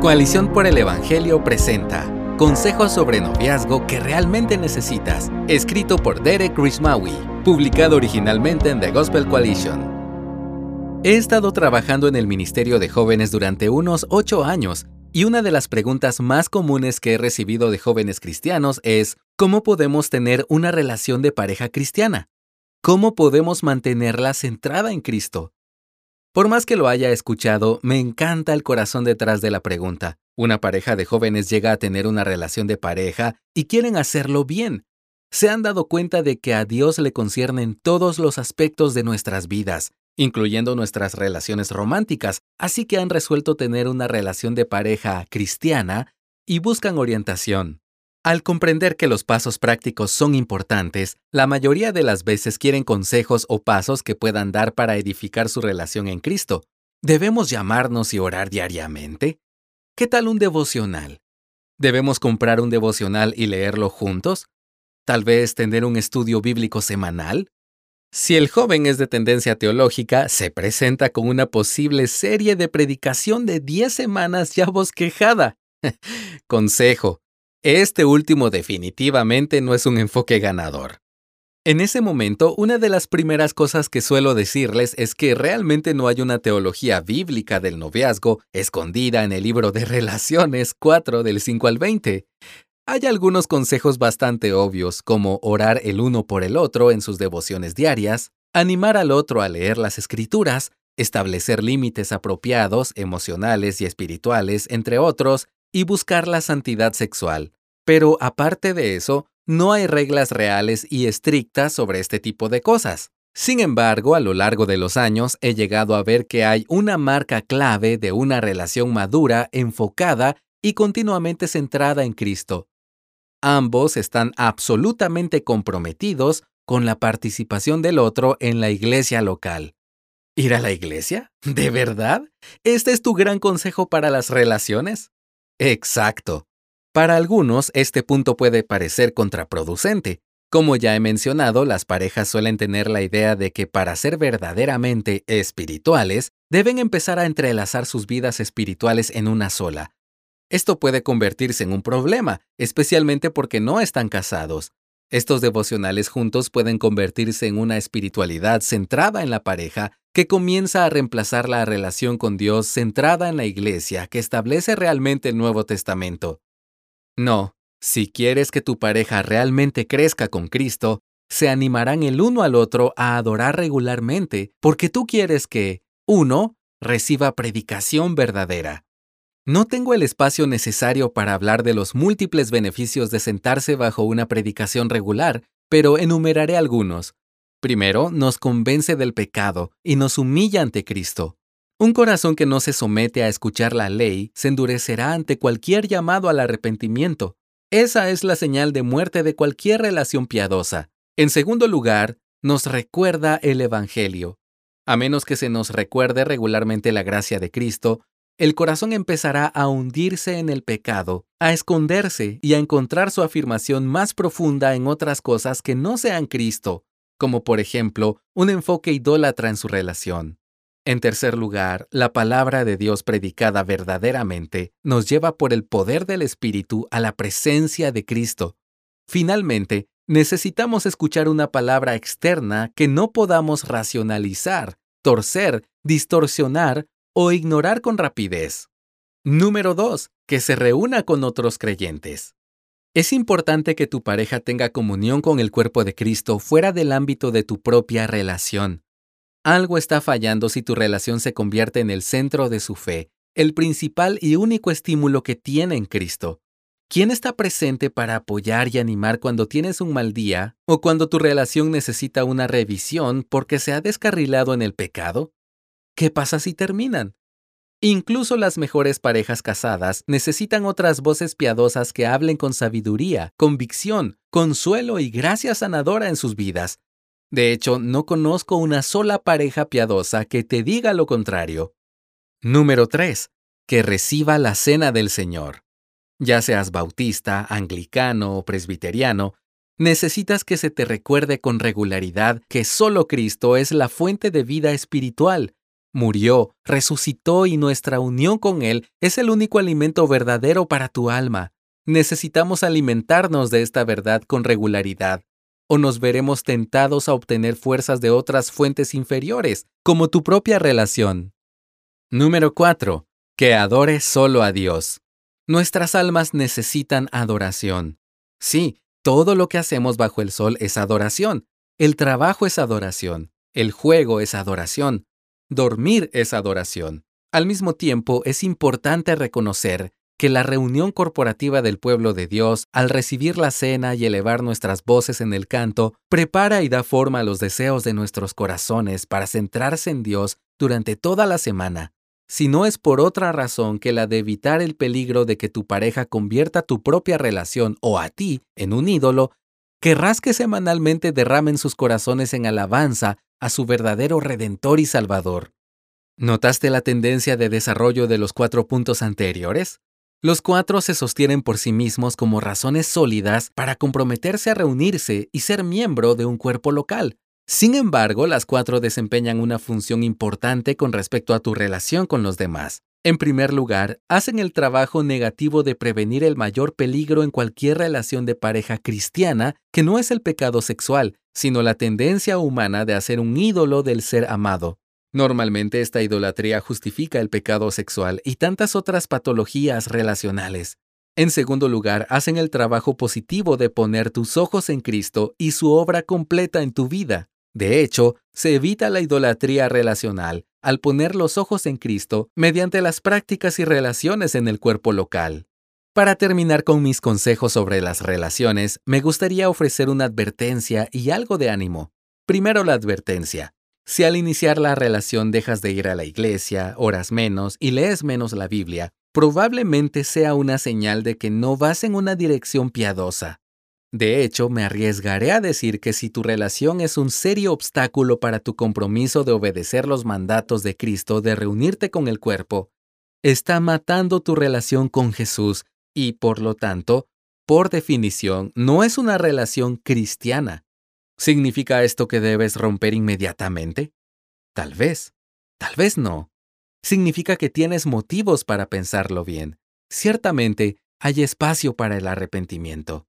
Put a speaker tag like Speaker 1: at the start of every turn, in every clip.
Speaker 1: Coalición por el Evangelio presenta Consejos sobre noviazgo que realmente necesitas, escrito por Derek Rismawi, publicado originalmente en The Gospel Coalition. He estado trabajando en el Ministerio de Jóvenes durante unos ocho años y una de las preguntas más comunes que he recibido de jóvenes cristianos es ¿cómo podemos tener una relación de pareja cristiana? ¿Cómo podemos mantenerla centrada en Cristo? Por más que lo haya escuchado, me encanta el corazón detrás de la pregunta. Una pareja de jóvenes llega a tener una relación de pareja y quieren hacerlo bien. Se han dado cuenta de que a Dios le conciernen todos los aspectos de nuestras vidas, incluyendo nuestras relaciones románticas, así que han resuelto tener una relación de pareja cristiana y buscan orientación. Al comprender que los pasos prácticos son importantes, la mayoría de las veces quieren consejos o pasos que puedan dar para edificar su relación en Cristo. ¿Debemos llamarnos y orar diariamente? ¿Qué tal un devocional? ¿Debemos comprar un devocional y leerlo juntos? ¿Tal vez tener un estudio bíblico semanal? Si el joven es de tendencia teológica, se presenta con una posible serie de predicación de 10 semanas ya bosquejada. Consejo, este último definitivamente no es un enfoque ganador. En ese momento, una de las primeras cosas que suelo decirles es que realmente no hay una teología bíblica del noviazgo escondida en el libro de Relaciones 4 del 5 al 20. Hay algunos consejos bastante obvios, como orar el uno por el otro en sus devociones diarias, animar al otro a leer las escrituras, establecer límites apropiados, emocionales y espirituales, entre otros, y buscar la santidad sexual. Pero aparte de eso, no hay reglas reales y estrictas sobre este tipo de cosas. Sin embargo, a lo largo de los años he llegado a ver que hay una marca clave de una relación madura, enfocada y continuamente centrada en Cristo. Ambos están absolutamente comprometidos con la participación del otro en la iglesia local. ¿Ir a la iglesia? ¿De verdad? ¿Este es tu gran consejo para las relaciones? Exacto. Para algunos, este punto puede parecer contraproducente. Como ya he mencionado, las parejas suelen tener la idea de que para ser verdaderamente espirituales, deben empezar a entrelazar sus vidas espirituales en una sola. Esto puede convertirse en un problema, especialmente porque no están casados. Estos devocionales juntos pueden convertirse en una espiritualidad centrada en la pareja que comienza a reemplazar la relación con Dios centrada en la iglesia que establece realmente el Nuevo Testamento. No, si quieres que tu pareja realmente crezca con Cristo, se animarán el uno al otro a adorar regularmente, porque tú quieres que, uno, reciba predicación verdadera. No tengo el espacio necesario para hablar de los múltiples beneficios de sentarse bajo una predicación regular, pero enumeraré algunos, Primero, nos convence del pecado y nos humilla ante Cristo. Un corazón que no se somete a escuchar la ley se endurecerá ante cualquier llamado al arrepentimiento. Esa es la señal de muerte de cualquier relación piadosa. En segundo lugar, nos recuerda el Evangelio. A menos que se nos recuerde regularmente la gracia de Cristo, el corazón empezará a hundirse en el pecado, a esconderse y a encontrar su afirmación más profunda en otras cosas que no sean Cristo, como por ejemplo un enfoque idólatra en su relación. En tercer lugar, la palabra de Dios predicada verdaderamente nos lleva por el poder del Espíritu a la presencia de Cristo. Finalmente, necesitamos escuchar una palabra externa que no podamos racionalizar, torcer, distorsionar o ignorar con rapidez. Número 2. Que se reúna con otros creyentes. Es importante que tu pareja tenga comunión con el cuerpo de Cristo fuera del ámbito de tu propia relación. Algo está fallando si tu relación se convierte en el centro de su fe, el principal y único estímulo que tiene en Cristo. ¿Quién está presente para apoyar y animar cuando tienes un mal día o cuando tu relación necesita una revisión porque se ha descarrilado en el pecado? ¿Qué pasa si terminan? Incluso las mejores parejas casadas necesitan otras voces piadosas que hablen con sabiduría, convicción, consuelo y gracia sanadora en sus vidas. De hecho, no conozco una sola pareja piadosa que te diga lo contrario. Número 3. Que reciba la cena del Señor. Ya seas bautista, anglicano o presbiteriano, necesitas que se te recuerde con regularidad que solo Cristo es la fuente de vida espiritual murió, resucitó y nuestra unión con Él es el único alimento verdadero para tu alma. Necesitamos alimentarnos de esta verdad con regularidad, o nos veremos tentados a obtener fuerzas de otras fuentes inferiores, como tu propia relación. Número 4. Que adores solo a Dios. Nuestras almas necesitan adoración. Sí, todo lo que hacemos bajo el sol es adoración. El trabajo es adoración. El juego es adoración. Dormir es adoración. Al mismo tiempo, es importante reconocer que la reunión corporativa del pueblo de Dios, al recibir la cena y elevar nuestras voces en el canto, prepara y da forma a los deseos de nuestros corazones para centrarse en Dios durante toda la semana. Si no es por otra razón que la de evitar el peligro de que tu pareja convierta tu propia relación o a ti en un ídolo, querrás que semanalmente derramen sus corazones en alabanza a su verdadero Redentor y Salvador. ¿Notaste la tendencia de desarrollo de los cuatro puntos anteriores? Los cuatro se sostienen por sí mismos como razones sólidas para comprometerse a reunirse y ser miembro de un cuerpo local. Sin embargo, las cuatro desempeñan una función importante con respecto a tu relación con los demás. En primer lugar, hacen el trabajo negativo de prevenir el mayor peligro en cualquier relación de pareja cristiana, que no es el pecado sexual, sino la tendencia humana de hacer un ídolo del ser amado. Normalmente esta idolatría justifica el pecado sexual y tantas otras patologías relacionales. En segundo lugar, hacen el trabajo positivo de poner tus ojos en Cristo y su obra completa en tu vida. De hecho, se evita la idolatría relacional al poner los ojos en Cristo mediante las prácticas y relaciones en el cuerpo local. Para terminar con mis consejos sobre las relaciones, me gustaría ofrecer una advertencia y algo de ánimo. Primero la advertencia. Si al iniciar la relación dejas de ir a la iglesia, oras menos y lees menos la Biblia, probablemente sea una señal de que no vas en una dirección piadosa. De hecho, me arriesgaré a decir que si tu relación es un serio obstáculo para tu compromiso de obedecer los mandatos de Cristo de reunirte con el cuerpo, está matando tu relación con Jesús y, por lo tanto, por definición, no es una relación cristiana. ¿Significa esto que debes romper inmediatamente? Tal vez, tal vez no. Significa que tienes motivos para pensarlo bien. Ciertamente, hay espacio para el arrepentimiento.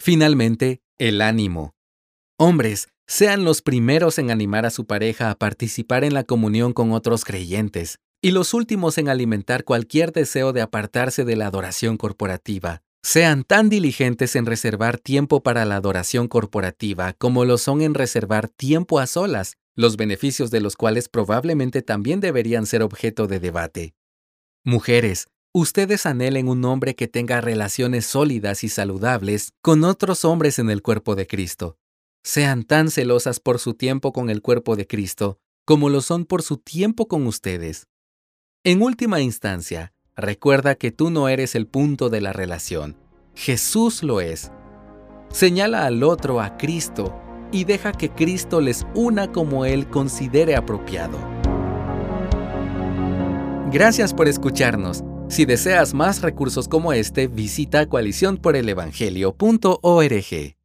Speaker 1: Finalmente, el ánimo. Hombres, sean los primeros en animar a su pareja a participar en la comunión con otros creyentes, y los últimos en alimentar cualquier deseo de apartarse de la adoración corporativa. Sean tan diligentes en reservar tiempo para la adoración corporativa como lo son en reservar tiempo a solas, los beneficios de los cuales probablemente también deberían ser objeto de debate. Mujeres, ustedes anhelen un hombre que tenga relaciones sólidas y saludables con otros hombres en el cuerpo de Cristo. Sean tan celosas por su tiempo con el cuerpo de Cristo como lo son por su tiempo con ustedes. En última instancia, recuerda que tú no eres el punto de la relación. Jesús lo es. Señala al otro a Cristo y deja que Cristo les una como Él considere apropiado. Gracias por escucharnos. Si deseas más recursos como este, visita coaliciónporelevangelio.org.